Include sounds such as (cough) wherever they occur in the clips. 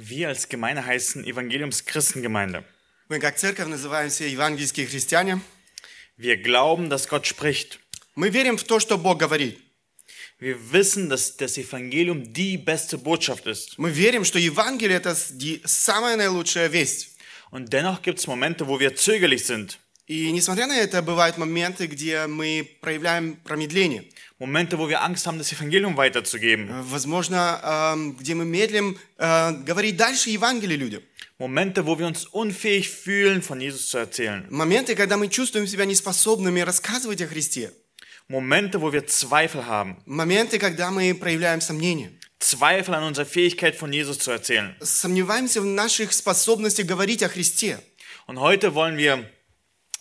Wir als Gemeinde heißen Evangeliumschristengemeinde. Мы как церковь называемся евангельские христиане. Wir glauben, dass Gott spricht. Мы верим в то, что Бог говорит. Wir wissen, dass das Evangelium die beste Botschaft ist. Мы верим, что Евангелие – это с- ди- самая наилучшая весть. Und dennoch gibt es Momente, wo wir zögerlich sind. И несмотря на это, бывают моменты, где мы проявляем промедление. Momente, wo wir Angst haben, das Evangelium weiterzugeben. Э, Возможно, эм, где мы медлим э, говорить дальше Евангелие людям. Momente, wo wir uns unfähig fühlen, von Jesus zu erzählen. Моменты, когда мы чувствуем себя неспособными рассказывать о Христе. Momente, wo wir Zweifel haben. Моменты, когда мы проявляем сомнения. Zweifel an unserer Fähigkeit, von Jesus zu erzählen. Сомневаемся в наших способностях говорить о Христе. Und heute wollen wir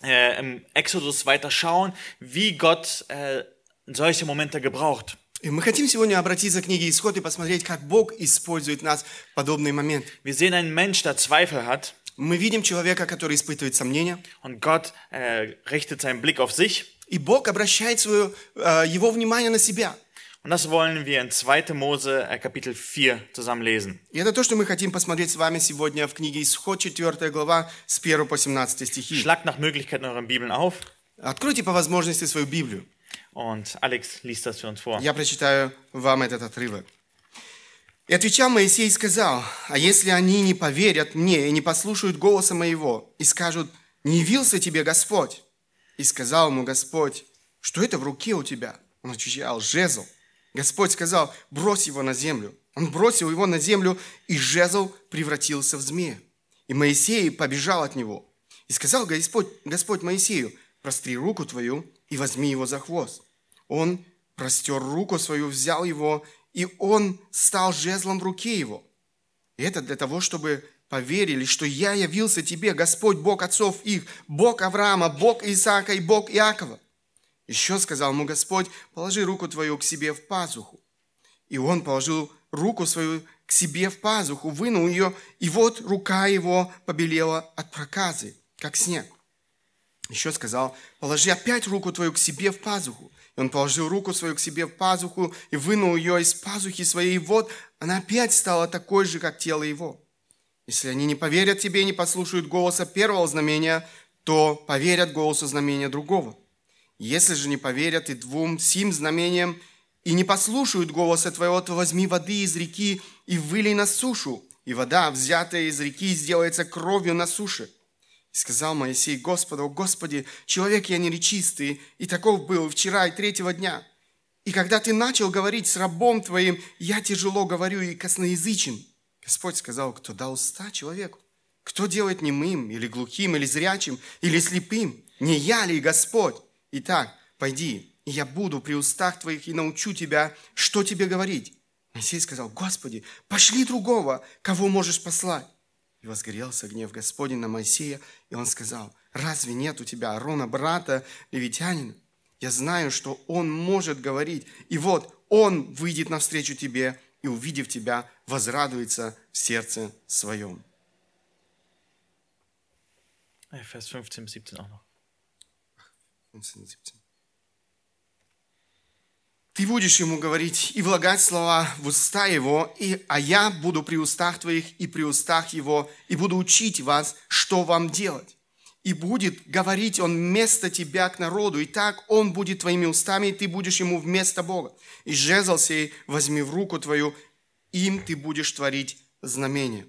äh, im Exodus weiter schauen, wie Gott äh, solche Momente gebraucht. И мы хотим сегодня обратиться к книге Исход и посмотреть, как Бог использует нас в подобные моменты. Wir sehen einen Mensch, der Zweifel hat Мы видим человека, который испытывает сомнения, und Gott äh, richtet seinen Blick auf sich. и Бог обращает свое, э, его внимание на себя. Und das wollen wir in 2. Mose äh, Kapitel 4 zusammen lesen. И это то, что мы хотим посмотреть с вами сегодня в книге Исход, 4 глава, с 1 по 17 стихи. Schlagt nach Möglichkeit in euren Bibeln auf Откройте по возможности свою Библию. und Alex liest das für uns vor. Я прочитаю вам этот отрывок. И отвечал Моисей и сказал, а если они не поверят мне и не послушают голоса моего, и скажут, не явился тебе Господь? И сказал ему Господь, что это в руке у тебя? Он отвечал, жезл. Господь сказал, брось его на землю. Он бросил его на землю, и жезл превратился в змея. И Моисей побежал от него. И сказал Господь, Господь Моисею, простри руку твою и возьми его за хвост. Он простер руку свою, взял его, и он стал жезлом в руке его. И это для того, чтобы поверили, что я явился тебе, Господь, Бог отцов их, Бог Авраама, Бог Исаака и Бог Иакова. Еще сказал ему Господь, положи руку твою к себе в пазуху. И он положил руку свою к себе в пазуху, вынул ее, и вот рука его побелела от проказы, как снег. Еще сказал, положи опять руку твою к себе в пазуху. И он положил руку свою к себе в пазуху и вынул ее из пазухи своей, и вот она опять стала такой же, как тело его. Если они не поверят тебе и не послушают голоса первого знамения, то поверят голосу знамения другого. Если же не поверят и двум сим знамениям, и не послушают голоса твоего, то возьми воды из реки и вылей на сушу, и вода, взятая из реки, сделается кровью на суше. И сказал Моисей Господу, «О, Господи, человек я неречистый, и таков был вчера и третьего дня. И когда ты начал говорить с рабом твоим, я тяжело говорю и косноязычен. Господь сказал, кто дал уста человеку? Кто делает немым, или глухим, или зрячим, или слепым? Не я ли Господь? Итак, пойди, и я буду при устах твоих и научу тебя, что тебе говорить. Моисей сказал, Господи, пошли другого, кого можешь послать. И возгорелся гнев Господень на Моисея, и он сказал, разве нет у тебя Аарона, брата левитянина? Я знаю, что он может говорить, и вот он выйдет навстречу тебе, и, увидев тебя, возрадуется в сердце своем. Vers 15 bis 17 auch noch. 15, 17. Ты будешь ему говорить и влагать слова в уста его, и, а я буду при устах твоих и при устах его, и буду учить вас, что вам делать. И будет говорить он вместо тебя к народу, и так он будет твоими устами, и ты будешь ему вместо Бога. И жезл сей возьми в руку твою, им ты будешь творить знамение.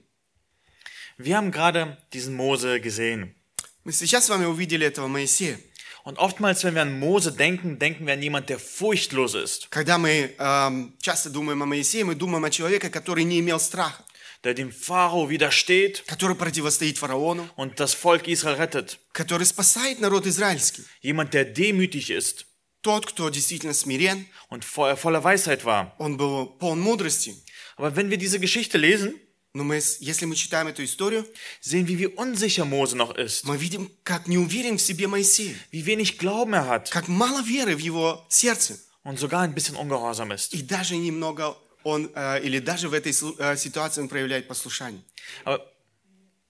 Wir haben gerade diesen Mose gesehen. Мы сейчас с вами увидели этого Моисея. Und oftmals, wenn wir an Mose denken, denken wir an jemand, der furchtlos ist, Когда мы эм, часто думаем о Моисее, мы думаем о человеке, который не имел страха, der dem Pharao widersteht который противостоит фараону, und das Volk Israel rettet. который спасает народ израильский. Jemand, der demütig ist Тот, кто действительно смирен, und vo- voller Weisheit war. он был полон мудрости. Aber wenn wir diese Geschichte lesen, Но мы, с- если мы читаем эту историю, sehen wir, wie unsicher Mose noch ist, мы видим, как не уверен в себе Моисей, wie wenig Glauben er hat как мало веры в его сердце. und sogar ein bisschen ungehorsam ist. И даже немного он, э, или даже в этой слу- э, ситуации он проявляет послушание. Aber,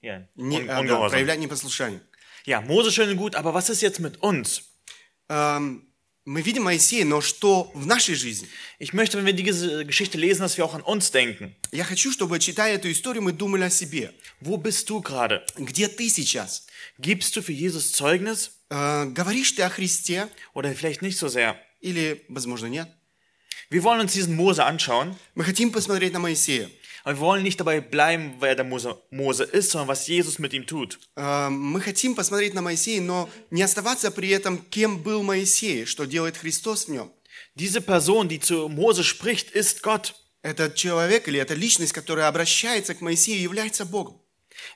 ja, Не, un э, да, ungehorsam. проявляет непослушание. Ja, Mose schön und gut, aber was ist jetzt mit uns? Эм, Мы видим Моисея, но что в нашей жизни? Ich möchte, wenn wir diese Geschichte lesen, dass wir auch an uns denken. Я хочу, чтобы, читая эту историю, мы думали о себе. Wo bist du gerade? Где ты сейчас? Gibst du für Jesus Zeugnis? Э, говоришь ты о Христе Oder vielleicht nicht so sehr? или, возможно, нет? Wir wollen uns diesen Mose anschauen, Мы хотим посмотреть на Моисея. aber wir wollen nicht dabei bleiben, wer der Mose, Mose ist, sondern was Jesus mit ihm tut. Э, Мы хотим посмотреть на Моисея, но не оставаться при этом, кем был Моисей, что делает Христос в нем. Diese Person, die zu Mose spricht, ist Gott. Этот человек или эта личность, которая обращается к Моисею, является Богом.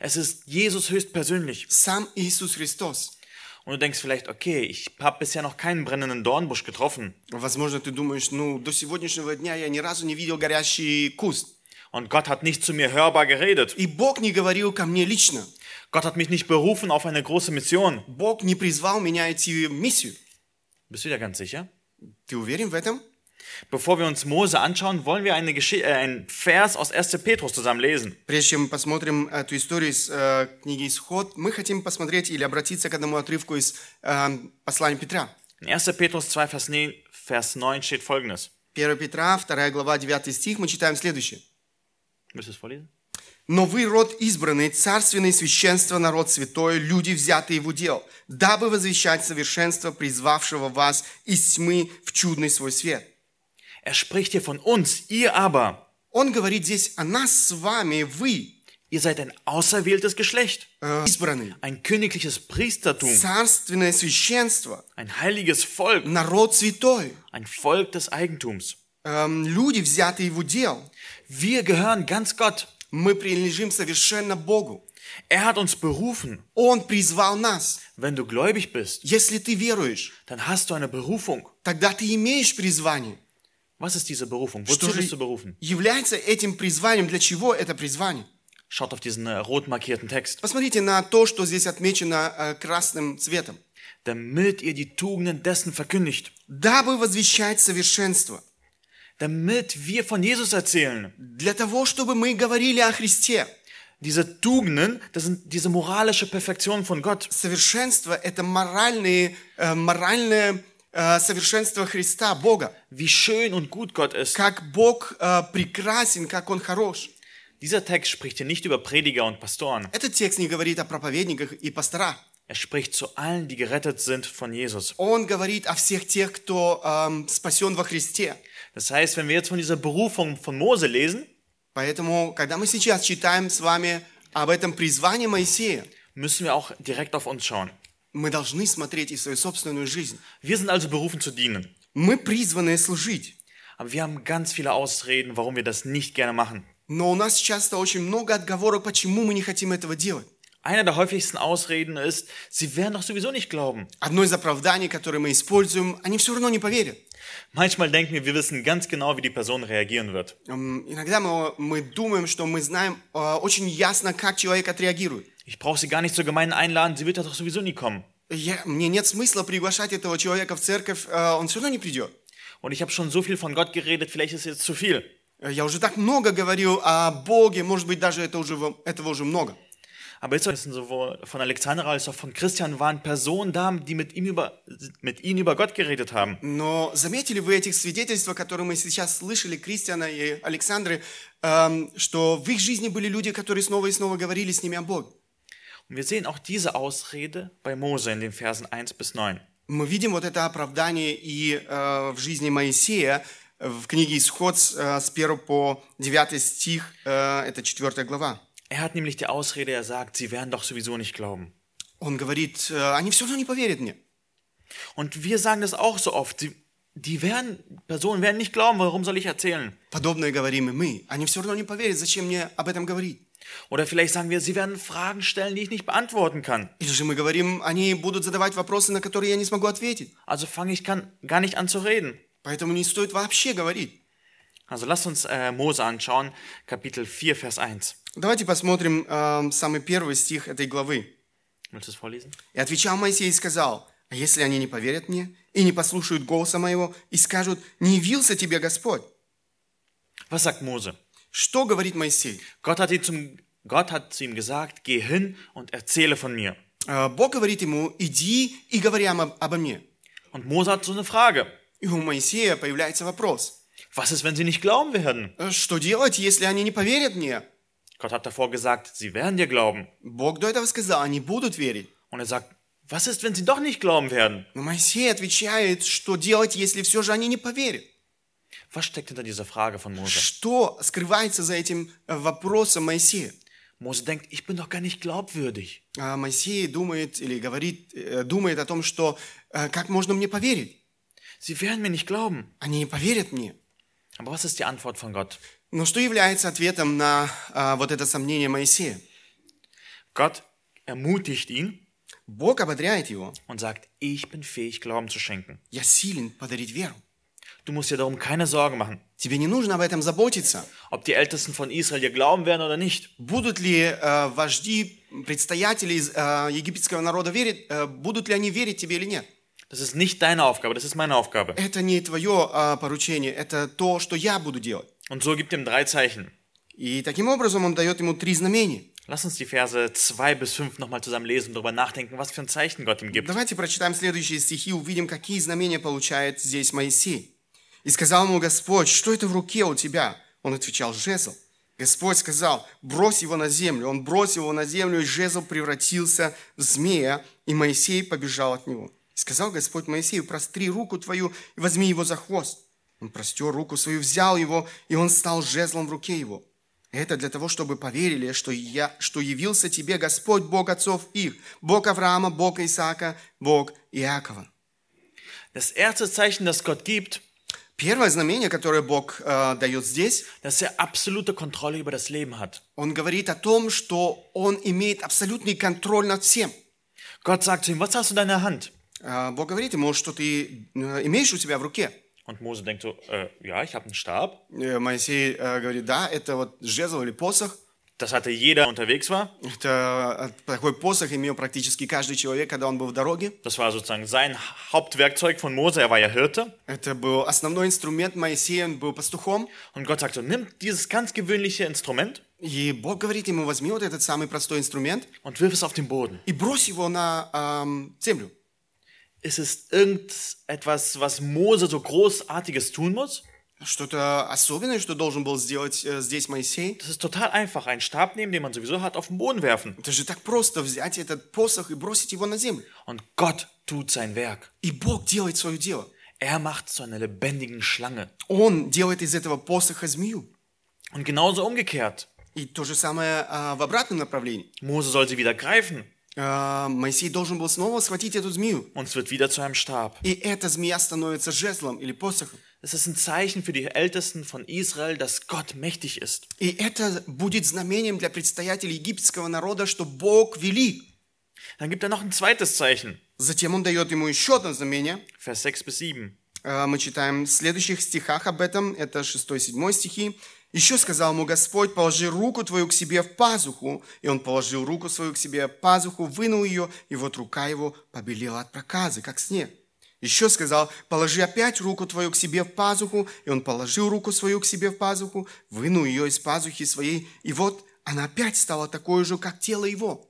Es ist Jesus höchstpersönlich. Сам Иисус Христос. Und du denkst vielleicht, okay, ich habe bisher noch keinen brennenden Dornbusch getroffen. Возможно, ты думаешь, ну, до сегодняшнего дня я ни разу не видел горящий куст. Und Gott hat nicht zu mir hörbar geredet. И Бог не говорил ко мне лично. Gott hat mich nicht berufen auf eine große Mission. Бог не призвал меня идти в миссию. Bist du dir ganz sicher? Ты уверен в этом? Bevor wir uns Mose anschauen, wollen wir eine Geschi äh, einen Vers aus 1. Petrus zusammen lesen. Прежде чем мы посмотрим эту историю из э, книги «Исход», мы хотим посмотреть или обратиться к одному отрывку из э, послания Петра. In 1. Petrus 2, Vers 9, Vers 9 steht folgendes. 1 Петра, 2 глава, 9 стих, мы читаем следующее. Willst du es vorlesen? «Но вы род избранный, царственное священство, народ святой, люди, взятые в удел, дабы возвещать совершенство, призвавшего вас из тьмы в чудный свой свет». Er spricht hier von uns, ihr aber. Он говорит здесь о нас с вами, вы, Ihr seid ein auserwähltes Geschlecht, э, избранные, ein königliches Priestertum, царственное священство, ein heiliges Volk, народ святой, ein Volk des Eigentums. эм, люди, взятые в удел. Wir gehören ganz Gott. Мы принадлежим совершенно Богу. Er hat uns berufen. Он призвал нас. Wenn du gläubig bist, Если ты веруешь, dann hast du eine Berufung. тогда ты имеешь призвание. Was ist diese Berufung? Что Wozu же bist du berufen? является этим призванием? Для чего это призвание? Schaut auf diesen äh, rot markierten Text. Посмотрите на то, что здесь отмечено э, красным цветом. Damit ihr die Tugenden dessen verkündigt. Дабы возвещать совершенство. Damit wir von Jesus erzählen. Для того, чтобы мы говорили о Христе. Diese Tugenden, das sind diese moralische Perfektion von Gott. Совершенство – это моральные, э, моральное э, совершенство Христа, Бога. Wie schön und gut Gott ist. Как Бог э, прекрасен, как Он хорош. Dieser Text spricht hier nicht über Prediger und Pastoren. Этот текст не говорит о проповедниках и пасторах. Er spricht zu allen, die gerettet sind von Jesus. Он говорит о всех тех, кто эм, спасен во Христе. Das heißt, wenn wir jetzt von dieser Berufung von Mose lesen, Поэтому, когда мы сейчас читаем с вами об этом призвании Моисея, müssen wir auch direkt auf uns schauen. мы должны смотреть и в свою собственную жизнь. Wir sind also berufen zu dienen. Мы призваны служить. Aber wir haben ganz viele Ausreden, warum wir das nicht gerne machen. Но у нас часто очень много отговорок, почему мы не хотим этого делать. Einer der häufigsten Ausreden ist, sie werden doch sowieso nicht glauben. Одно из оправданий, которое мы используем, они все равно не поверят. Manchmal denken wir, wir wissen ganz genau, wie die Person reagieren wird. Эм, Иногда мы, мы думаем, что мы знаем э, очень ясно, как человек отреагирует. Ich brauche sie gar nicht zur Gemeinde einladen, sie wird doch sowieso nie kommen. Я, мне нет смысла приглашать этого человека в церковь, э, он все равно не придет. Und ich habe schon so viel von Gott geredet, vielleicht ist es jetzt zu viel. Э, Я уже так много говорил о Боге, может быть, даже это уже, во- этого уже много. Aber jetzt wissen sowohl von Alexandra als auch von Christian waren Personen da, die mit ihm über, mit ihnen über Gott geredet haben. Но заметили вы этих свидетельства, которые мы сейчас слышали, Кристиана и Александры, эм, что в их жизни были люди, которые снова и снова говорили с ними о Боге. Und wir sehen auch diese Ausrede bei Mose in den Versen 1 bis 9. Мы видим вот это оправдание и э, в жизни Моисея э, в книге Исход с, э, с 1 по 9 стих, э, это 4 глава. Er hat nämlich die Ausrede, er sagt, sie werden doch sowieso nicht glauben. Он говорит, э, они все равно не поверят мне. Und wir sagen das auch so oft. Sie, die werden, Personen werden nicht glauben, warum soll ich erzählen? Подобное говорим и мы. Они все равно не поверят, зачем мне об этом говорить. Oder vielleicht sagen wir, sie werden Fragen stellen, die ich nicht beantworten kann. Или же мы говорим, они будут задавать вопросы, на которые я не смогу ответить. Also fange ich kann, gar nicht an zu reden. Поэтому не стоит вообще говорить. Also lasst uns äh, Mose anschauen, Kapitel 4, Vers 1. Давайте посмотрим э, самый первый стих этой главы. Willst du es vorlesen? «И отвечал Моисей и сказал, а если они не поверят мне и не послушают голоса моего и скажут, не явился тебе Господь?» Was sagt Mose? Что говорит Моисей? Gott hat, ihn zum, Gott hat zu ihm gesagt, geh hin und erzähle von mir. Э, Бог говорит ему, иди и говори об- обо мне. Und Mose hat so eine Frage. И у Моисея появляется вопрос. Was ist, wenn sie nicht glauben werden? «Э, Что делать, если они не поверят мне? Gott hat davor gesagt, sie werden dir glauben. Бог до этого сказал, они будут верить. Und er sagt, was ist, wenn sie doch nicht glauben werden? Но Моисей отвечает, что делать, если все же они не поверят. Was steckt hinter dieser Frage von Mose? Что скрывается за этим э, вопросом Моисея? Mose denkt, ich bin doch gar nicht glaubwürdig. А Моисей думает или говорит, э, думает о том, что э, как можно мне поверить? Sie werden mir nicht glauben. Они не поверят мне. Aber was ist die Antwort von Gott? Но что является ответом на а, вот это сомнение Моисея? Gott ermutigt ihn Бог ободряет его. und sagt, ich bin fähig, Glauben zu schenken. Я силен подарить веру. Du musst dir darum keine Sorgen machen, Тебе не нужно об этом заботиться. ob die Ältesten von Israel dir glauben werden oder nicht. Будут ли э, вожди, предстоятели из, э, египетского народа верить, э, будут ли они верить тебе или нет? Das ist nicht deine Aufgabe, das ist meine Aufgabe. Это не твое э, поручение, это то, что я буду делать. Und so gibt ihm drei Zeichen. И таким образом он дает ему три знамения. Lass uns die Verse 2 bis 5 nochmal zusammen lesen und darüber nachdenken, was für ein Zeichen Gott ihm gibt. Давайте прочитаем следующие стихи, увидим, какие знамения получает здесь Моисей. «И сказал ему Господь, что это в руке у тебя?» Он отвечал, «Жезл». Господь сказал, брось его на землю. Он бросил его на землю, и жезл превратился в змея, и Моисей побежал от него. И сказал Господь Моисею, простри руку твою и возьми его за хвост. Он простер руку свою, взял его, и он стал жезлом в руке его. Это для того, чтобы поверили, что, я, что явился тебе Господь, Бог отцов их, Бог Авраама, Бог Исаака, Бог Иакова. Das erste Zeichen, das Gott gibt, Первое знамение, которое Бог э, дает здесь, dass er absolute Kontrolle über das Leben hat. он говорит о том, что он имеет абсолютный контроль над всем. Gott sagt zu ihm, was hast du in deiner Hand? Э, Бог говорит ему, что ты э, имеешь у тебя в руке. Und Mose denkt so, äh, ja, ich habe einen Stab. Э, Моисей э, говорит, да, это вот жезл или посох. Das hatte jeder der unterwegs war. Это такой посох имел практически каждый человек, когда он был в дороге. Das war sozusagen sein Hauptwerkzeug von Mose. Er war ja Hirte. Это был основной инструмент Моисея, он был пастухом. Und Gott sagt so, nimm dieses ganz gewöhnliche Instrument И Бог говорит ему, возьми вот этот самый простой инструмент und wirf es auf den Boden. и брось его на эм, землю. Ist es irgendetwas, was Mose so Großartiges tun muss? Что-то особенное, что должен был сделать э, здесь Моисей. Das ist total einfach. Einen Stab nehmen, den man sowieso hat, auf den Boden werfen. Это же так просто взять этот посох и бросить его на землю. Und Gott tut sein Werk. И Бог делает свое дело. Er macht zu einer lebendigen Schlange. Он делает из этого посоха змею. Und genauso umgekehrt. И то же самое а, в обратном направлении. Mose soll sie wieder greifen А, Моисей должен был снова схватить эту змею. und es wird wieder zu einem Stab. И эта змея становится жезлом или посохом. Es ist ein Zeichen für die Ältesten von Israel, dass Gott mächtig ist. И это будет знамением для предстоятелей египетского народа, что Бог велик. Dann gibt er noch ein zweites Zeichen. Затем он дает ему еще одно знамение. Vers 6 bis 7. А, Мы читаем в следующих стихах об этом. Это 6-7 стихи. «Еще сказал ему Господь, положи руку твою к себе в пазуху. И он положил руку свою к себе в пазуху, вынул ее, и вот рука его побелела от проказы, как снег. Еще сказал, положи опять руку твою к себе в пазуху. И он положил руку свою к себе в пазуху, вынул ее из пазухи своей, и вот она опять стала такой же, как тело его.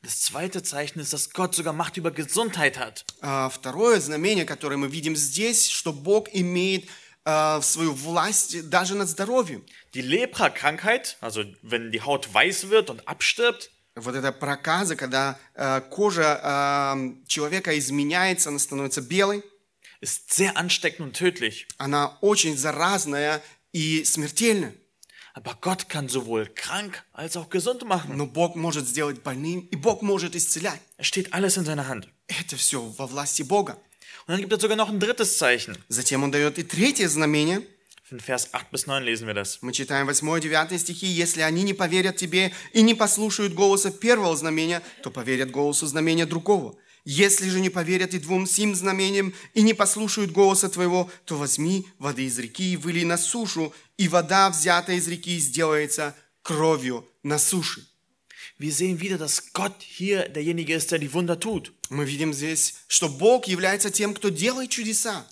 Das zweite Zeichen ist, dass Gott sogar Macht über Gesundheit hat. А, Второе знамение, которое мы видим здесь, что Бог имеет а, свою власть даже над здоровьем. Die Lepra-Krankheit, also wenn die Haut weiß wird und abstirbt, Вот эта проказа, когда а, кожа а, человека изменяется, она становится белой, ist sehr ansteckend und tödlich. она очень заразная и смертельная. Aber Gott kann sowohl krank als auch gesund machen. Но Бог может сделать больным, и Бог может исцелять. Es steht alles in seiner Hand. Это все во власти Бога. Dann gibt es sogar noch ein drittes Zeichen. Затем Он дает и третье знамение. In Vers 8 bis 9 lesen wir das. Мы читаем 8 и 9 стихи. «Если они не поверят тебе и не послушают голоса первого знамения, то поверят голосу знамения другого. Если же не поверят и двум сим знамениям и не послушают голоса твоего, то возьми воды из реки и выли на сушу, и вода, взятая из реки, сделается кровью на суше». Wir sehen wieder, dass Gott hier derjenige ist, der die Wunder tut. Мы видим здесь, что Бог является тем, кто делает чудеса.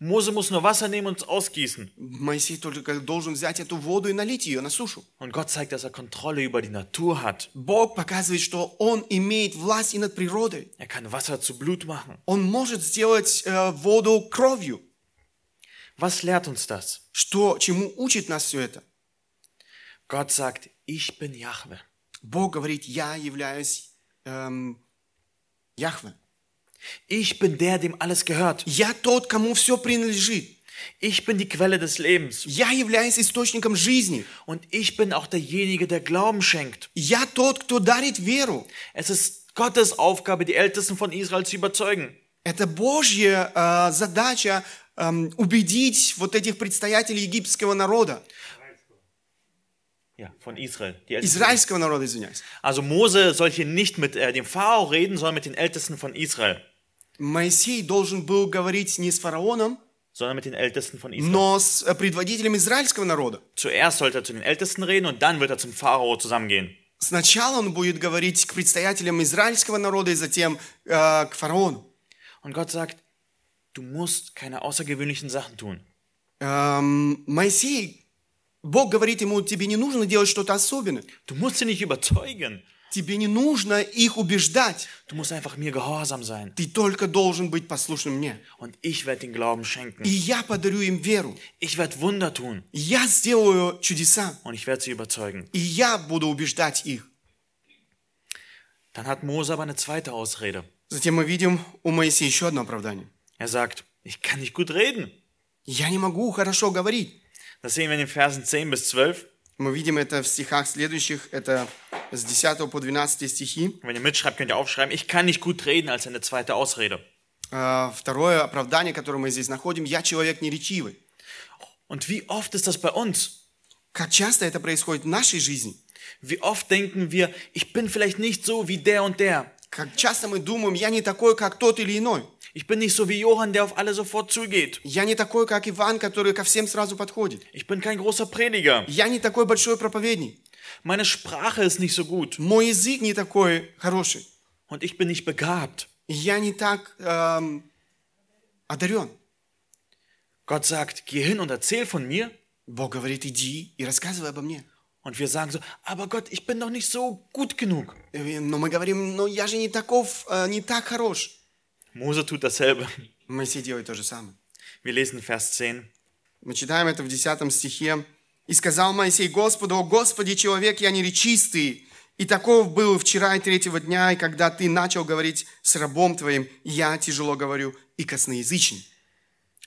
Mose muss nur Wasser nehmen und es ausgießen. Моисей только должен взять эту воду и налить ее на сушу. Und Gott zeigt, dass er Kontrolle über die Natur hat. Бог показывает, что Он имеет власть и над природой. Er kann Wasser zu Blut machen. Он может сделать э, воду кровью. Was lehrt uns das? Что, чему учит нас все это? Gott sagt, ich bin Jahwe. Бог говорит, я являюсь эм, Яхве. Ich bin der, dem alles gehört. Я тот, кому все принадлежит. Ich bin die Quelle des Lebens. Я являюсь источником жизни. Und ich bin auch derjenige, der Glauben schenkt. Я тот, кто дарит веру. Es ist Gottes Aufgabe, die Ältesten von Israel zu überzeugen. Это Божья э, задача эм, убедить вот этих предстоятелей египетского народа, Ja, von Israel. Die Ältesten. израильского народа, извиняюсь. Also Mose soll hier nicht mit äh, dem Pharao reden, sondern mit den Ältesten von Israel. Моисей должен был говорить не с фараоном, Sondern mit den Ältesten von Israel. но с э, предводителем израильского народа. Zuerst sollte er zu den Ältesten reden und dann wird er zum Pharao zusammengehen. Сначала он будет говорить к представителям израильского народа и затем э, к фараону. Und Gott sagt, du musst keine außergewöhnlichen Sachen tun. Эм, Моисей, Бог говорит ему, тебе не нужно делать что-то особенное. Du musst sie nicht überzeugen. Тебе не нужно их убеждать. Du musst einfach mir gehorsam sein. Ты только должен быть послушным мне. Und ich werde den Glauben И я подарю им веру. Ich werde Wunder tun. Я сделаю чудеса. Und ich werde sie überzeugen. И я буду убеждать их. Dann hat Mose aber eine zweite Ausrede. Затем мы видим у Моисея еще одно оправдание. Er sagt, ich kann nicht gut reden. Я не могу хорошо говорить. Das sehen wir in den Versen 10 bis 12. Мы видим это в стихах следующих. Это с 10 по 12 стихи. Wenn ihr mitschreibt, könnt ihr aufschreiben, ich kann nicht gut reden als eine zweite Ausrede. Э, Второе оправдание, которое мы здесь находим. Я человек неречивый. Und wie oft ist das bei uns? Как часто это происходит в нашей жизни? Wie oft denken wir, ich bin vielleicht nicht so wie der und der. Как часто мы думаем, я не такой, как тот или иной. Ich bin nicht so wie Johann, der auf alle sofort zugeht. Я не такой, как Иван, который ко всем сразу подходит. Ich bin kein großer Prediger. Я не такой большой проповедник. Meine Sprache ist nicht so gut. Мой язык не такой хороший. Und ich bin nicht begabt. И Я не так эм, одарен. Gott sagt, geh hin und erzähl von mir. Бог говорит, иди и рассказывай обо мне. Und wir sagen so, aber Gott, ich bin doch nicht so gut genug. Э, Но мы говорим, ну я же не таков, э, не так хорош. Mose tut dasselbe. Моисей делает то же самое. Wir lesen Vers 10. Мы читаем это в 10 стихе. «И сказал Моисей Господу, о Господи, человек я неречистый, и таков был вчера и третьего дня, и когда ты начал говорить с рабом твоим, я тяжело говорю и косноязычен».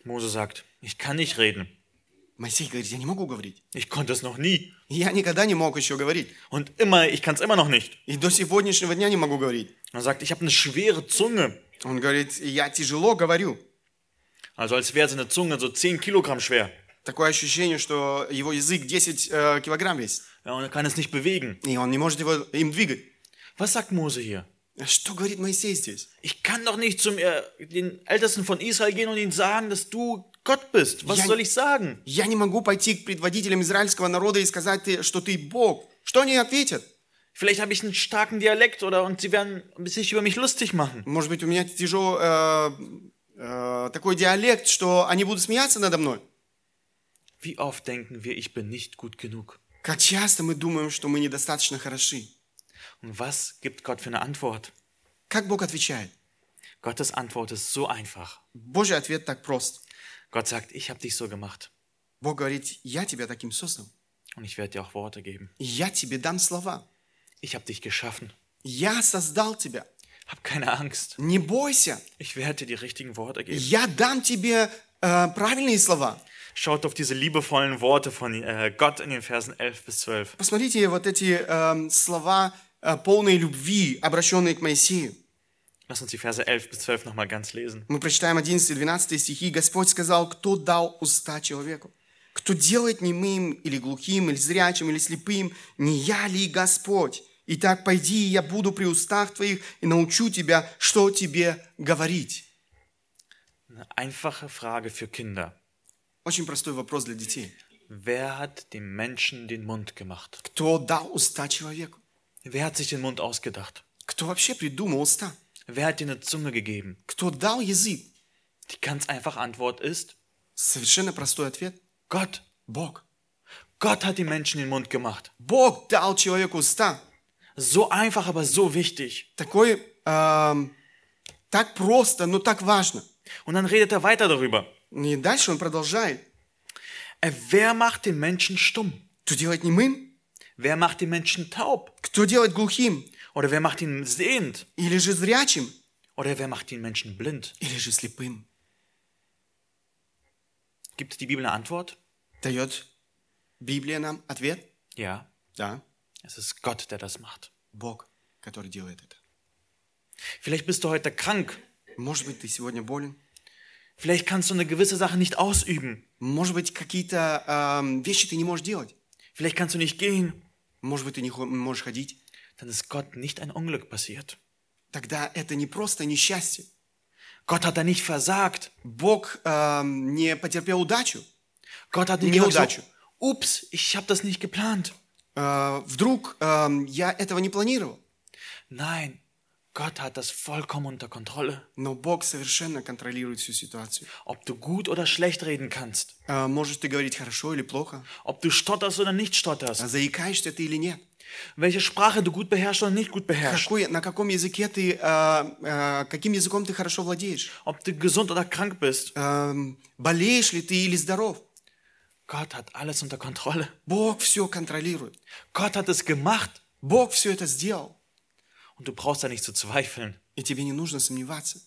Mose sagt, ich kann nicht reden. Моисей говорит, я не могу говорить. Ich konnte es noch nie. Я никогда не мог еще говорить. Und immer, ich kann es immer noch nicht. И до сегодняшнего дня не могу говорить. Er sagt, ich habe eine schwere Zunge. Он говорит, я тяжело говорю. Also als wäre seine Zunge so 10 Kilogramm schwer. Такое ощущение, что его язык 10 э, килограмм весит. Ja, und er kann es nicht bewegen. И он не может его им двигать. Was sagt Mose hier? Что говорит Моисей здесь? Ich kann doch nicht zum äh, den Ältesten von Israel gehen und ihnen sagen, dass du Gott bist. Was Ja- soll ich sagen? Я не могу пойти к предводителям израильского народа и сказать, что ты Бог. Что они ответят? Vielleicht habe ich einen starken Dialekt oder und sie werden sich über mich lustig machen. Может быть, у меня тяжело, э, э, такой диалект, что они будут смеяться надо мной. Wie oft denken wir, ich bin nicht gut genug? Как часто мы думаем, что мы недостаточно хороши. Und was gibt Gott für eine Antwort? Как Бог отвечает? Gottes Antwort ist so einfach. Божий ответ так прост. Gott sagt, ich habe dich so gemacht Бог говорит, я тебя таким создал. und ich werde dir auch Worte geben. И я тебе дам слова. Ich habe dich geschaffen. Я создал тебя. Hab keine Angst. Не бойся. Ich werde dir die richtigen Worte geben. Я дам тебе э, правильные слова. Schaut auf diese liebevollen Worte von äh, Gott in den Versen 11 bis 12. Посмотрите вот эти эм, слова э, полной любви, обращенные к Моисею. Lass uns die Verse 11 bis 12 nochmal ganz lesen. Мы прочитаем 11-12 стихи. Господь сказал, кто дал уста человеку? Кто делает немым или глухим, или зрячим, или слепым? Не я ли Господь? Итак, пойди, и я буду при устах твоих и научу тебя, что тебе говорить. Eine einfache Frage für Kinder. Очень простой вопрос для детей. Wer hat dem Menschen den Mund gemacht? Кто дал уста человеку? Wer hat sich den Mund ausgedacht? Кто вообще придумал уста? Wer hat dir eine Zunge gegeben? Кто дал язык? Die ganz einfache Antwort ist Совершенно простой ответ. Gott. Бог. Gott hat den Menschen den Mund gemacht. Бог дал человеку уста. So einfach, aber so wichtig. Такой, эм, так просто, но так важно. Und dann redet er weiter darüber. И дальше он продолжает. Äh, Wer macht den Menschen stumm? Кто делает немым? Wer macht den Menschen taub? Кто делает глухим? Oder wer macht ihn sehend? Или же зрячим? Oder wer macht den Menschen blind? Или же слепым? Gibt die Bibel eine Antwort? Дает Библия нам ответ? Ja, Да. es ist Gott, der das macht. Бог, который делает это. Vielleicht bist du heute krank. Может быть, ты сегодня болен. Vielleicht kannst du eine gewisse Sache nicht ausüben. Может быть, какие-то эм, вещи ты не можешь делать. Vielleicht kannst du nicht gehen. Может быть, ты не хо- можешь ходить. Dann ist Gott nicht ein Unglück passiert. Тогда это не просто несчастье. Gott hat da nicht versagt. Бог эм, не потерпел удачу. Gott hat nicht Неудачу. gesagt, so, ups, ich habe das nicht geplant. Э, вдруг эм, я этого не планировал. Nein, Gott hat das vollkommen unter Kontrolle. Но Бог совершенно контролирует всю ситуацию. Ob du gut oder schlecht reden kannst. Э, можешь ты говорить хорошо или плохо, Ob du stotterst oder nicht stotterst. а заикаешься ты или нет. Welche Sprache du gut beherrschst oder nicht gut beherrschst. Какой, на каком языке ты, э, э, каким языком ты хорошо владеешь. Ob du gesund oder krank bist. Эм, болеешь ли ты или здоров. Gott hat alles unter Kontrolle. Бог все контролирует. Gott hat es gemacht. Бог все это сделал. Und du brauchst da nicht zu zweifeln. И тебе не нужно сомневаться.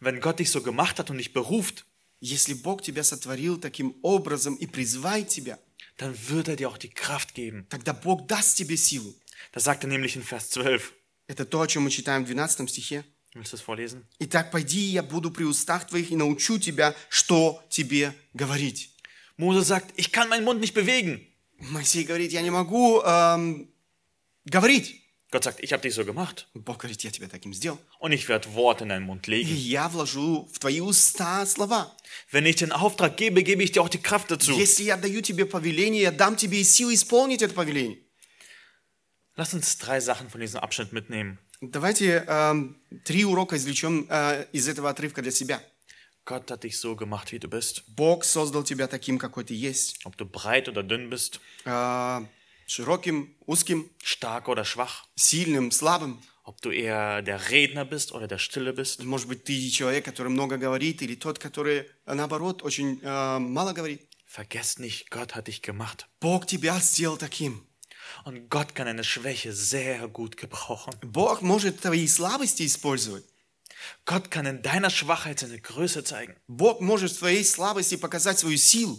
Wenn Gott dich so gemacht hat und dich beruft, Если Бог тебя сотворил таким образом и призвает тебя, dann wird er dir auch die Kraft geben. тогда Бог даст тебе силу. Das sagt er nämlich in Vers 12. Это то, о чем мы читаем в 12 стихе. Willst du es vorlesen? Итак, пойди, я буду при устах твоих и научу тебя, что тебе говорить. Mose sagt, ich kann meinen Mund nicht bewegen. Моисей говорит, я не могу эм, говорить. Gott sagt, ich habe dich so gemacht. Бог говорит, я тебя таким сделал. Und ich werde Worte in deinen Mund И legen. я вложу в твои уста слова. Wenn ich den Auftrag gebe, gebe ich dir auch die Kraft dazu. Если я даю тебе повеление, я дам тебе и силы исполнить это повеление. Lass uns drei Sachen von diesem Abschnitt mitnehmen. Давайте эм, три урока извлечем э, из этого отрывка для себя. Gott hat dich so gemacht, wie du bist. Бог создал тебя таким, какой ты есть. Ob du breit oder dünn bist, Э, широким, узким, stark oder schwach. сильным, слабым. Ob du eher der Redner bist oder der Stille bist. Может быть, ты человек, который много говорит, или тот, который, э, наоборот, очень э, мало говорит. Vergesst nicht, Gott hat dich gemacht. Бог тебя сделал таким. Und Gott kann eine Schwäche sehr gut gebrauchen. Бог может твои слабости использовать. Gott kann in deiner Schwachheit seine Größe zeigen. Бог может в твоей слабости показать свою силу.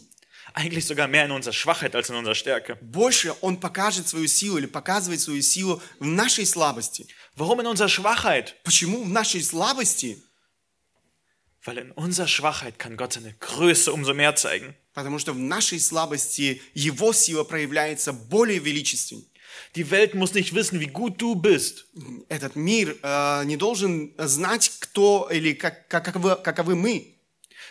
Eigentlich sogar mehr in unserer Schwachheit als in unserer Stärke. Больше Он покажет свою силу или показывает свою силу в нашей слабости. Warum in unserer Schwachheit? Почему в нашей слабости? Weil in unserer Schwachheit kann Gott seine Größe umso mehr zeigen. Потому что в нашей слабости Его сила проявляется более величественно. Die Welt muss nicht wissen, wie gut du bist. Этот мир э, не должен знать, кто или как, каковы, каковы мы.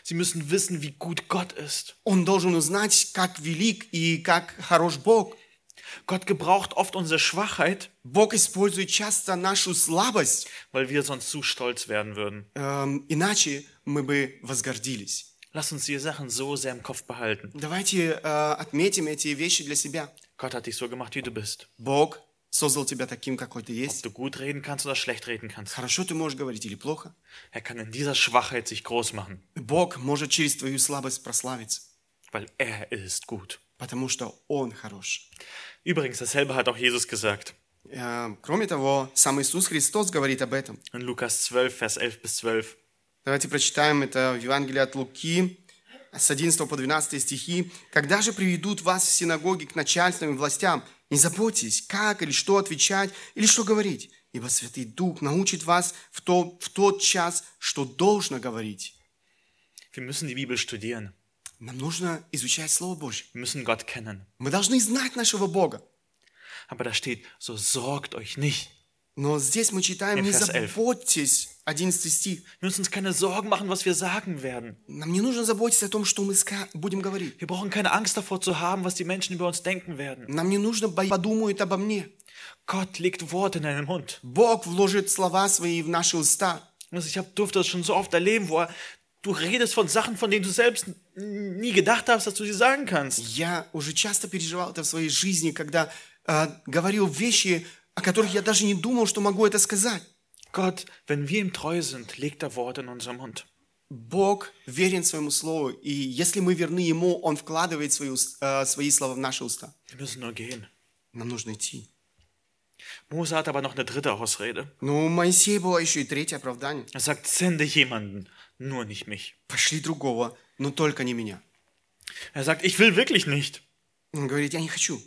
Sie müssen wissen, wie gut Gott ist. Он должен узнать, как велик и как хорош Бог. Gott gebraucht oft unsere Schwachheit, Бог использует часто нашу слабость, weil wir sonst zu stolz werden würden. эм, иначе мы бы возгордились. Lass uns die Sachen so sehr im Kopf behalten. Давайте э, отметим эти вещи для себя. Gott hat dich so gemacht, wie du bist. Бог Создал тебя таким, какой ты Ob есть. du gut reden kannst oder schlecht reden kannst. Хорошо ты можешь говорить или плохо. Er kann in dieser Schwachheit sich groß machen, Бог может через твою слабость прославиться, weil er ist gut. потому что Он хорош. Übrigens, dasselbe hat auch Jesus gesagt. Э, Кроме того, сам Иисус Христос говорит об этом. In Lukas 12, Vers 11 bis 12. Давайте прочитаем это в Евангелии от Луки, с 11 по 12 стихи. «Когда же приведут вас в синагоги к начальственным властям, не заботьтесь, как или что отвечать, или что говорить, ибо Святый Дух научит вас в, то, в тот час, что должно говорить». Wir müssen die Bibel studieren. Нам нужно изучать Слово Божье. Wir müssen Gott kennen. Мы должны знать нашего Бога. Aber da steht, so sorgt euch nicht. Но здесь мы читаем, In не Vers 11. заботьтесь, 11 стих. Wir müssen uns keine Sorgen machen, was wir sagen werden. Нам не нужно заботиться о том, что мы будем говорить. Wir brauchen keine Angst davor zu haben, was die Menschen über uns denken werden. Нам не нужно подумают обо мне. Gott legt Worte in deinen Mund. Бог вложит слова свои в наши уста. Ich hab, durfte das schon so oft erleben, wo er Du redest von Sachen, von denen du selbst nie gedacht hast, dass du sie sagen kannst. Я уже часто переживал это в своей жизни, когда э, говорил вещи, о которых я даже не думал, что могу это сказать. Gott, wenn wir ihm treu sind, legt er Worte in unseren Mund. Бог верен своему слову, и если мы верны Ему, Он вкладывает свои, ус- э, свои слова в наши уста. Wir müssen nur gehen. Нам нужно идти. Mose hat aber noch eine dritte Ausrede. Но у Моисея было еще и третье оправдание. Er sagt, sende jemanden, nur nicht mich. Пошли другого, но только не меня. Er sagt, ich will wirklich nicht. Он говорит, я не хочу.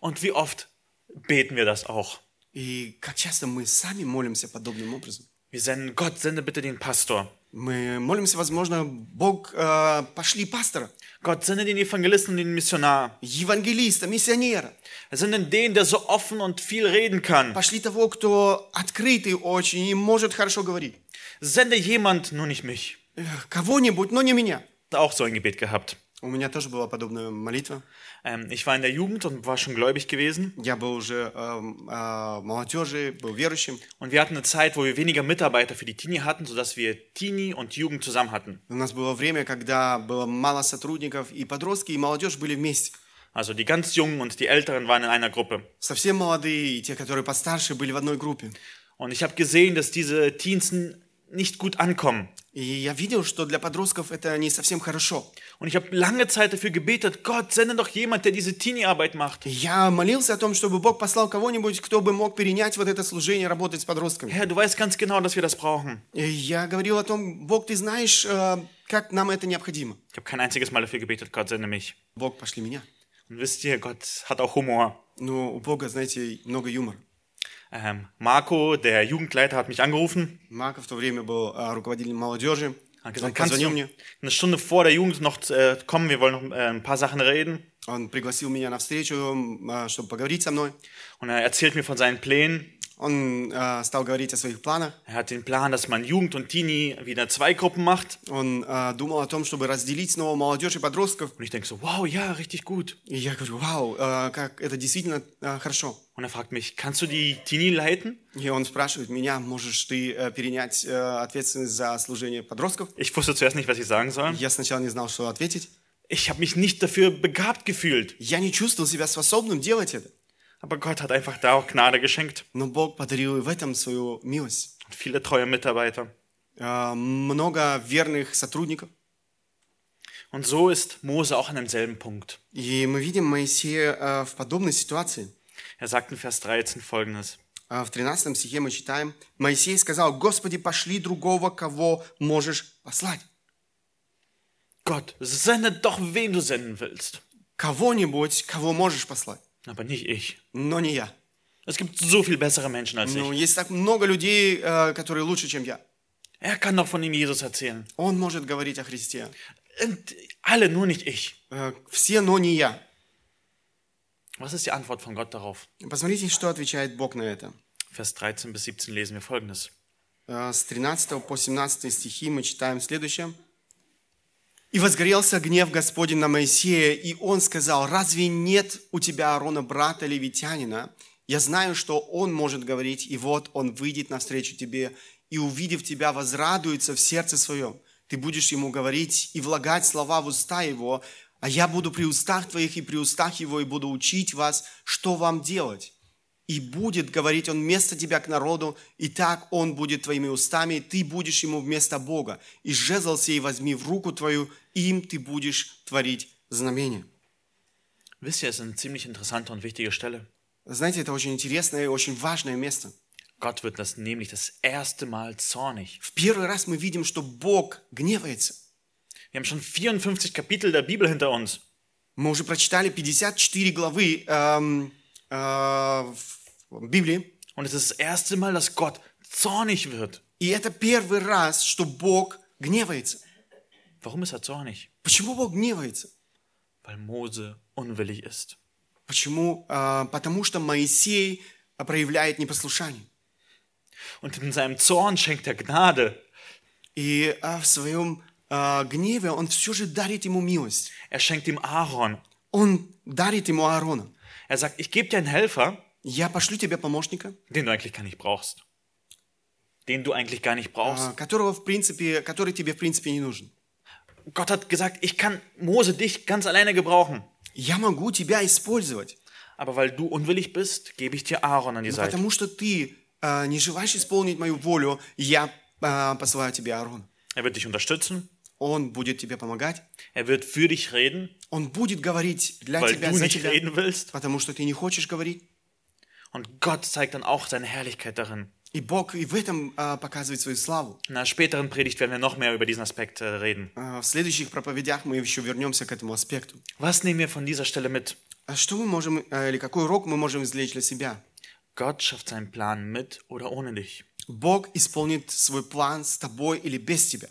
Und wie oft beten wir das auch? И как часто мы сами молимся подобным образом. Wir senden, Gott, sende bitte den Pastor. Мы молимся, возможно, Бог, э, пошли пастора, Gott, sende den Evangelisten den Missionar. евангелиста, миссионера. Sende den, der so offen und viel reden kann. Пошли того, кто открытый очень и может хорошо говорить. Sende jemand, nur nicht mich. Эх, Кого-нибудь, но не меня. Auch so ein Gebet gehabt. У меня тоже была подобная молитва. Ähm, ich war in der Jugend und war schon gläubig gewesen. Я был уже эм, э, молодежи, был верующим. Und wir hatten eine Zeit, wo wir weniger Mitarbeiter für die Teenie hatten, sodass wir Teenie und Jugend zusammen hatten. У нас было время, когда было мало сотрудников, и подростки, и молодежь были вместе. Also die ganz Jungen und die Älteren waren in einer Gruppe. Совсем молодые и те, которые постарше, были в одной группе. Und ich habe gesehen, dass diese Teens n- nicht gut ankommen. И я видел, что для подростков это не совсем хорошо. Und ich habe lange Zeit dafür gebetet, Gott, sende doch jemand, der diese Teenie-Arbeit macht. Я молился о том, чтобы Бог послал кого-нибудь, кто бы мог перенять вот это служение, работать с подростками. Herr, du weißt ganz genau, dass wir das brauchen. И я говорил о том, Бог, ты знаешь, э, как нам это необходимо. Ich habe kein einziges Mal dafür gebetet, Gott, sende mich. Бог, пошли меня. Und wisst ihr, Gott hat auch Humor. Но у Бога, знаете, много юмора. Ähm, Marco, der Jugendleiter, hat mich angerufen. Марко в то время был э, руководителем молодежи. Hat Он gesagt, kannst позвонил du мне. eine Stunde vor der Jugend noch äh, kommen, wir wollen noch äh, ein paar Sachen reden. Он пригласил меня на встречу, э, чтобы поговорить со мной. Und er erzählt mir von seinen Plänen. Он э, стал говорить о своих планах. Er hat den Plan, dass man Jugend und Teenie wieder zwei Gruppen macht. Он э, думал о том, чтобы разделить снова молодежь и подростков. Und ich denke so, wow, ja, richtig gut. И я говорю, вау, э, как это действительно э, хорошо. Und er fragt mich, kannst du die Teenie leiten? И он спрашивает меня, можешь ты э, перенять э, ответственность за служение подростков? Ich wusste zuerst nicht, was ich sagen soll. Я сначала не знал, что ответить. Ich habe mich nicht dafür begabt gefühlt. Я не чувствовал себя способным делать это. Aber Gott hat einfach da auch Gnade geschenkt. Но Бог подарил и в этом свою милость. Und viele treue Mitarbeiter. Э, много верных сотрудников. Und so ist Mose auch an demselben Punkt. И мы видим Моисея э, в подобной ситуации. Er sagt in Vers 13 folgendes. А В 13 стихе мы читаем, Моисей сказал, «Господи, пошли другого, кого можешь послать». Gott, sende doch, wen du senden willst. Кого-нибудь, кого можешь послать, Aber nicht ich. но не я. Es gibt so viel bessere Menschen als Ну, ich. есть так много людей, э, которые лучше, чем я. Er kann doch von ihm Jesus erzählen. Он может говорить о Христе. Und alle, nur nicht ich. Э, Все, но не я. Was ist die Antwort von Gott darauf? Посмотрите, что отвечает Бог на это. Vers 13 bis 17 lesen wir folgendes. Э, С 13 по 17 стихи мы читаем следующее. «И возгорелся гнев Господень на Моисея, и он сказал, разве нет у тебя Аарона, брата левитянина? Я знаю, что он может говорить, и вот он выйдет навстречу тебе, и, увидев тебя, возрадуется в сердце своем. Ты будешь ему говорить и влагать слова в уста его, а я буду при устах твоих и при устах его, и буду учить вас, что вам делать. И будет говорить он вместо тебя к народу, и так он будет твоими устами, и ты будешь ему вместо Бога. И жезл сей возьми в руку твою, им ты будешь творить знамения. Wisst ihr, es ist eine ziemlich interessante und wichtige Stelle. Знаете, это очень интересное и очень важное место. Gott wird das nämlich das erste Mal zornig. В первый раз мы видим, что Бог гневается. Wir haben schon 54 Kapitel der Bibel hinter uns. Мы уже прочитали 54 главы эм, э, в Библии, Und es ist das erste Mal, dass Gott zornig wird. и это первый раз, что Бог гневается. Warum ist er zornig? Почему Бог гневается? Weil Mose unwillig ist. Почему? Э, потому что Моисей проявляет непослушание. Und in seinem Zorn schenkt er Gnade. И э, в своем э, гневе он все же дарит ему милость. Er schenkt ihm Aaron. Он дарит ему Аарона. Er sagt, ich gebe dir einen Helfer, Я пошлю тебе помощника, den du eigentlich gar nicht brauchst. den du eigentlich gar nicht brauchst. а, которого в принципе, который тебе в принципе не нужен. Gott hat gesagt, ich kann Mose dich ganz alleine gebrauchen. Я могу тебя использовать, Aber weil du unwillig bist, gebe ich dir Aaron an die но Seite. потому что ты а, не желаешь исполнить мою волю, я а, посылаю тебе Аарона. Er wird dich unterstützen. Он будет тебе помогать, Er wird für dich reden, Он будет говорить для weil тебя, за тебя, потому что ты не хочешь говорить. Und Gott zeigt dann auch seine Herrlichkeit darin. И Бог и в этом а, показывает свою славу. In einer späteren Predigt werden wir noch mehr über diesen Aspekt äh, reden. А, В следующих проповедях мы еще вернемся к этому аспекту. Was nehmen wir von dieser Stelle mit? А что мы можем, а, или какой урок мы можем извлечь для себя? Gott schafft seinen Plan mit oder ohne dich. Бог исполнит свой план с тобой или без тебя.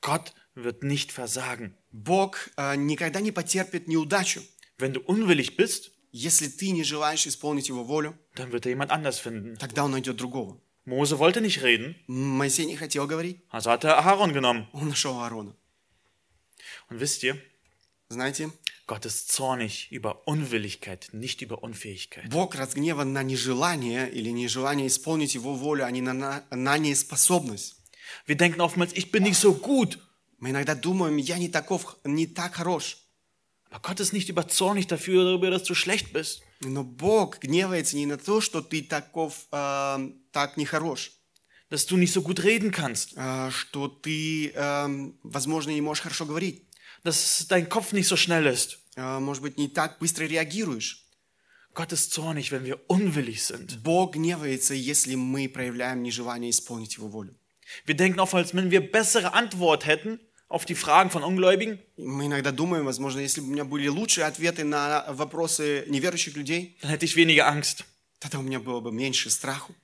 Gott wird nicht versagen. Бог а, никогда не потерпит неудачу. Wenn du unwillig bist, Если ты не желаешь исполнить Его волю, dann wird er jemand anders finden. тогда Он найдет другого. Mose wollte nicht reden, Моисей не хотел говорить, also hat er Aaron genommen. он нашел Аарона. Und wisst ihr, Знаете, Gott ist zornig über Unwilligkeit, nicht über Unfähigkeit. Бог разгневан на нежелание или нежелание исполнить Его волю, а не на, на, на неспособность. Wir denken oftmals, ich bin nicht so gut. Мы иногда думаем, я не, таков, не так хорош. Aber Gott ist nicht überzornig dafür, darüber, dass du schlecht bist. Но Бог гневается не на то, что ты таков, э, так нехорош, Dass du nicht so gut reden kannst. э, что ты, э, возможно, не можешь хорошо говорить, Dass dein Kopf nicht so schnell ist. э, может быть, не так быстро реагируешь. Gott ist zornig, wenn wir unwillig sind. Бог гневается, если мы проявляем нежелание исполнить Его волю. Wir denken oftmals, wenn wir bessere Antwort hätten auf die Fragen von Ungläubigen, Мы иногда думаем, возможно, если бы у меня были лучшие ответы на вопросы неверующих людей, dann hätte ich weniger Angst. тогда у меня было бы меньше страху.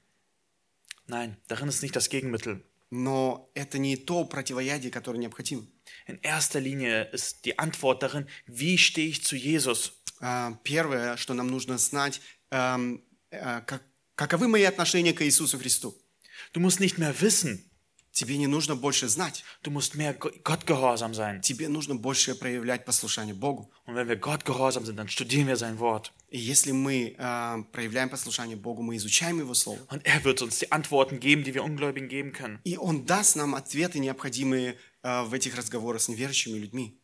Nein, darin ist nicht das Gegenmittel. Но это не то противоядие, которое необходимо. In erster Linie ist die Antwort darin, wie stehe ich zu Jesus? А, Первое, что нам нужно знать, эм, э, как- каковы мои отношения к Иисусу Христу. Du musst nicht mehr wissen, Тебе не нужно больше знать. du musst mehr Go- Gott gehorsam sein. Тебе нужно больше проявлять послушание Богу. Und wenn wir Gott gehorsam sind, dann studieren wir sein Wort. И если мы э, проявляем послушание Богу, мы изучаем Его Слово. Und er wird uns die Antworten geben, die wir Ungläubigen geben können. И Он даст нам ответы, необходимые э, в этих разговорах с неверующими людьми.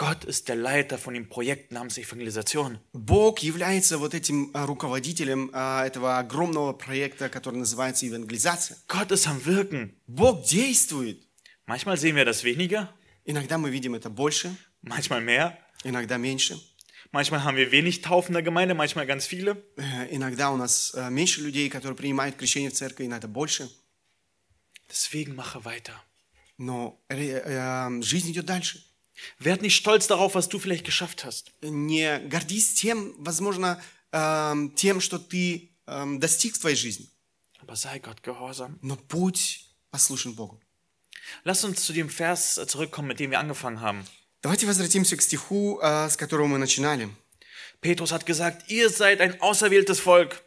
Gott ist der Leiter von dem Projekt namens Evangelisation. Бог является вот этим э, руководителем э, этого огромного проекта, который называется евангелизация. Gott ist am Wirken. Бог действует. Manchmal sehen wir das weniger, Иногда мы видим это больше, manchmal mehr. иногда меньше. Manchmal haben wir wenig Taufen in der Gemeinde, manchmal ganz viele. Э, Иногда у нас э, меньше людей, которые принимают крещение в церкви, иногда больше. Deswegen mache weiter. Но э, э, жизнь идет дальше. Werd nicht stolz darauf, was du vielleicht geschafft hast. Не гордись тем, возможно, э, тем, что ты э, достиг в твоей жизни, Aber sei Gott gehorsam. но будь послушен Богу. Lass uns zu dem Vers äh, zurückkommen, mit dem wir angefangen haben. Давайте возвратимся к стиху, э, с которого мы начинали. Petrus hat gesagt, ihr seid ein auserwähltes Volk.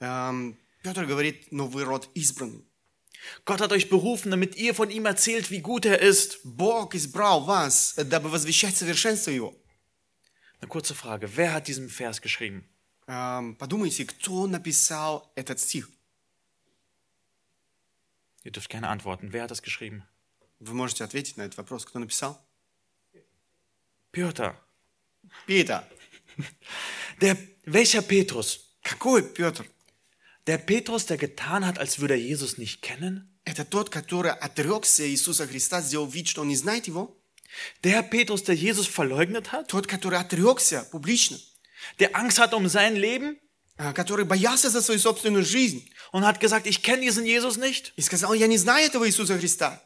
Эм, Петр говорит, но вы род избранный. Gott hat euch berufen, damit ihr von ihm erzählt, wie gut er ist. Бог избрал вас, дабы возвещать совершенство Его. Eine kurze Frage. Wer hat diesen Vers geschrieben? Эм, Подумайте, кто написал этот стих? Ihr dürft gerne antworten. Wer hat das geschrieben? Вы можете ответить на этот вопрос. Кто написал? Peter. Петр. (laughs) Der, welcher Petrus? Какой Петр? Der Petrus, der getan hat, als würde er Jesus nicht kennen? Это тот, который отрекся Иисуса Христа, сделал вид, что он не знает Его? Der Petrus, der Jesus verleugnet hat? Тот, который отрекся публично, Der Angst hatte um sein Leben а, который боялся за свою собственную жизнь und hat gesagt, ich kenne diesen Jesus nicht? и сказал, я не знаю этого Иисуса Христа.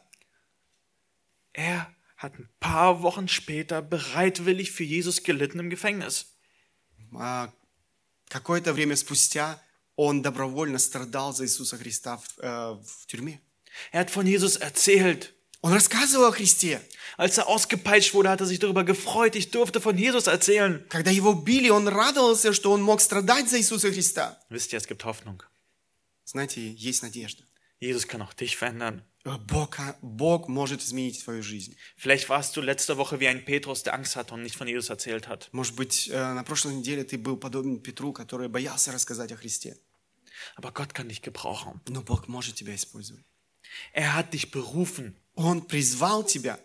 Er hat ein paar Wochen später bereitwillig für Jesus gelitten im Gefängnis. А, Какое-то время спустя он добровольно страдал за Иисуса Христа в, э, в тюрьме. Er hat von Jesus erzählt. Он рассказывал о Христе. Als er ausgepeitscht wurde, hat er sich darüber gefreut, ich durfte von Jesus erzählen. Когда его били, он радовался, что он мог страдать за Иисуса Христа. Wisst ihr, es gibt Hoffnung. Знаете, есть надежда. Jesus kann auch dich verändern. Э, Бог, а, Бог может изменить твою жизнь. Vielleicht warst du letzte Woche wie ein Petrus, der Angst hatte und nicht von Jesus erzählt hat. Может быть, э, на прошлой неделе ты был подобен Петру, который боялся рассказать о Христе. Aber Gott kann dich gebrauchen. Но Бог может тебя использовать. Er hat dich berufen. Он призвал тебя.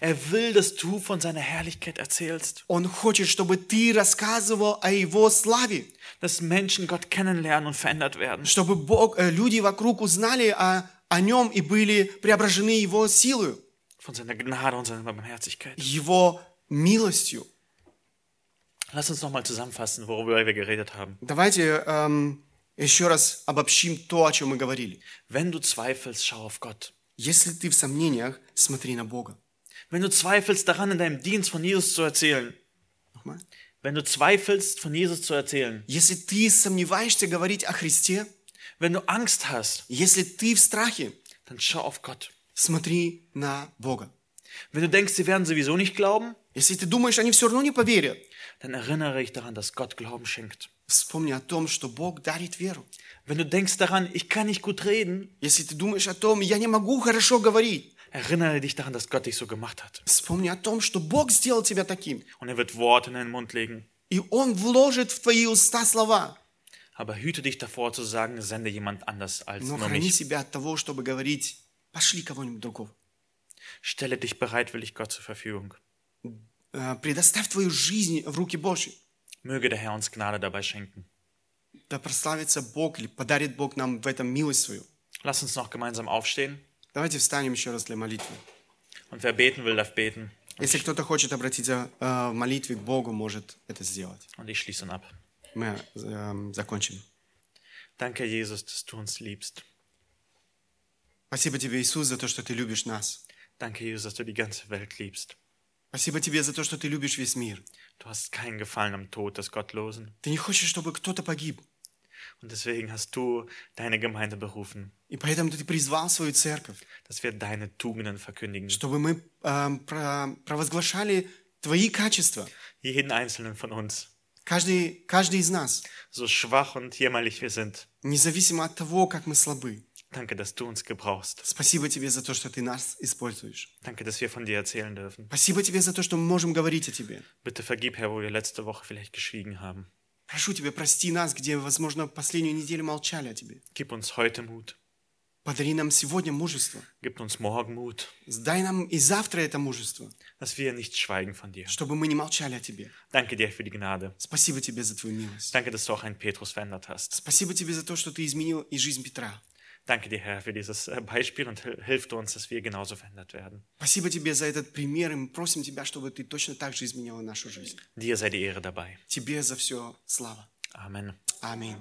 Er will, dass du von seiner Herrlichkeit erzählst. Он хочет, чтобы ты рассказывал о Его славе. Dass Menschen Gott kennenlernen und verändert werden. Чтобы Бог, э, люди вокруг узнали о, о Нем и были преображены Его силою, Von seiner Gnade und seiner Barmherzigkeit. Его милостью. Lass uns nochmal zusammenfassen, worüber wir geredet haben. Давайте эм, еще раз обобщим то, о чем мы говорили. Wenn du zweifelst, schau auf Gott. Если ты в сомнениях, смотри на Бога. Wenn du zweifelst daran, in deinem Dienst von Jesus zu erzählen. Nochmal. Wenn du zweifelst, von Jesus zu erzählen. Если ты сомневаешься говорить о Христе, Wenn du Angst hast, если ты в страхе, dann schau auf Gott. смотри на Бога. Wenn du denkst, sie werden sowieso nicht glauben, Если ты думаешь, они все равно не поверят, dann erinnere dich daran, dass Gott Glauben schenkt. вспомни о том, что Бог дарит веру. Wenn du denkst daran, ich kann nicht gut reden, Если ты думаешь о том, я не могу хорошо говорить, erinnere dich daran, dass Gott dich so gemacht hat. вспомни о том, что Бог сделал тебя таким. Und er wird Worte in deinen Mund legen. И Он вложит в твои уста слова. Aber hüte dich davor zu sagen, sende jemand anders als Но nur храни mich. себя от того, чтобы говорить, пошли кого-нибудь другого. Stelle dich bereitwillig Gott zur Verfügung. Э, Предоставь твою жизнь в руки Божьи. Möge der Herr uns Gnade dabei schenken. Да прославится Бог или подарит Бог нам в этом милость свою. Lass uns noch gemeinsam aufstehen. Давайте встанем еще раз для молитвы. Und wer beten will, darf beten. Если кто-то хочет обратиться э, в молитве к Богу, может это сделать. Und ich schließe ihn ab. Мы э, закончим. Danke, Jesus, dass du uns liebst. Спасибо тебе, Иисус, за то, что ты любишь нас. Danke, Jesus, dass du die ganze Welt liebst. Спасибо тебе за то, что ты любишь весь мир. Du hast keinen Gefallen am Tod des Gottlosen. Ты не хочешь, чтобы кто-то погиб. Und deswegen hast du deine Gemeinde berufen, И поэтому ты призвал свою церковь, dass wir deine Tugenden verkündigen. чтобы мы э, про- провозглашали твои качества. Jeden einzelnen von uns. Каждый, каждый из нас, So schwach und jämmerlich wir sind. независимо от того, как мы слабы. Danke, dass du uns gebrauchst. Спасибо тебе за то, что ты нас используешь. Danke, dass wir von dir erzählen dürfen. Спасибо тебе за то, что мы можем говорить о тебе. Bitte vergib, Herr, wo wir letzte Woche vielleicht geschwiegen haben. Прошу тебя, прости нас, где, возможно, последнюю неделю молчали о тебе. Gib uns heute Mut. Подари нам сегодня мужество. Gib uns morgen Mut, Дай нам и завтра это мужество, dass wir nicht schweigen von dir. чтобы мы не молчали о тебе. Danke dir für die Gnade. Спасибо тебе за твою милость. Danke, dass du auch einen Petrus verändert hast. Спасибо тебе за то, что ты изменил и жизнь Петра. Danke dir, Herr, für dieses äh, Beispiel und hil- hilf du uns, dass wir genauso verändert werden. Спасибо тебе за этот пример, и мы просим тебя, чтобы ты точно так же изменила нашу жизнь. Dir sei die Ehre dabei. Тебе за все слава. Amen. Аминь.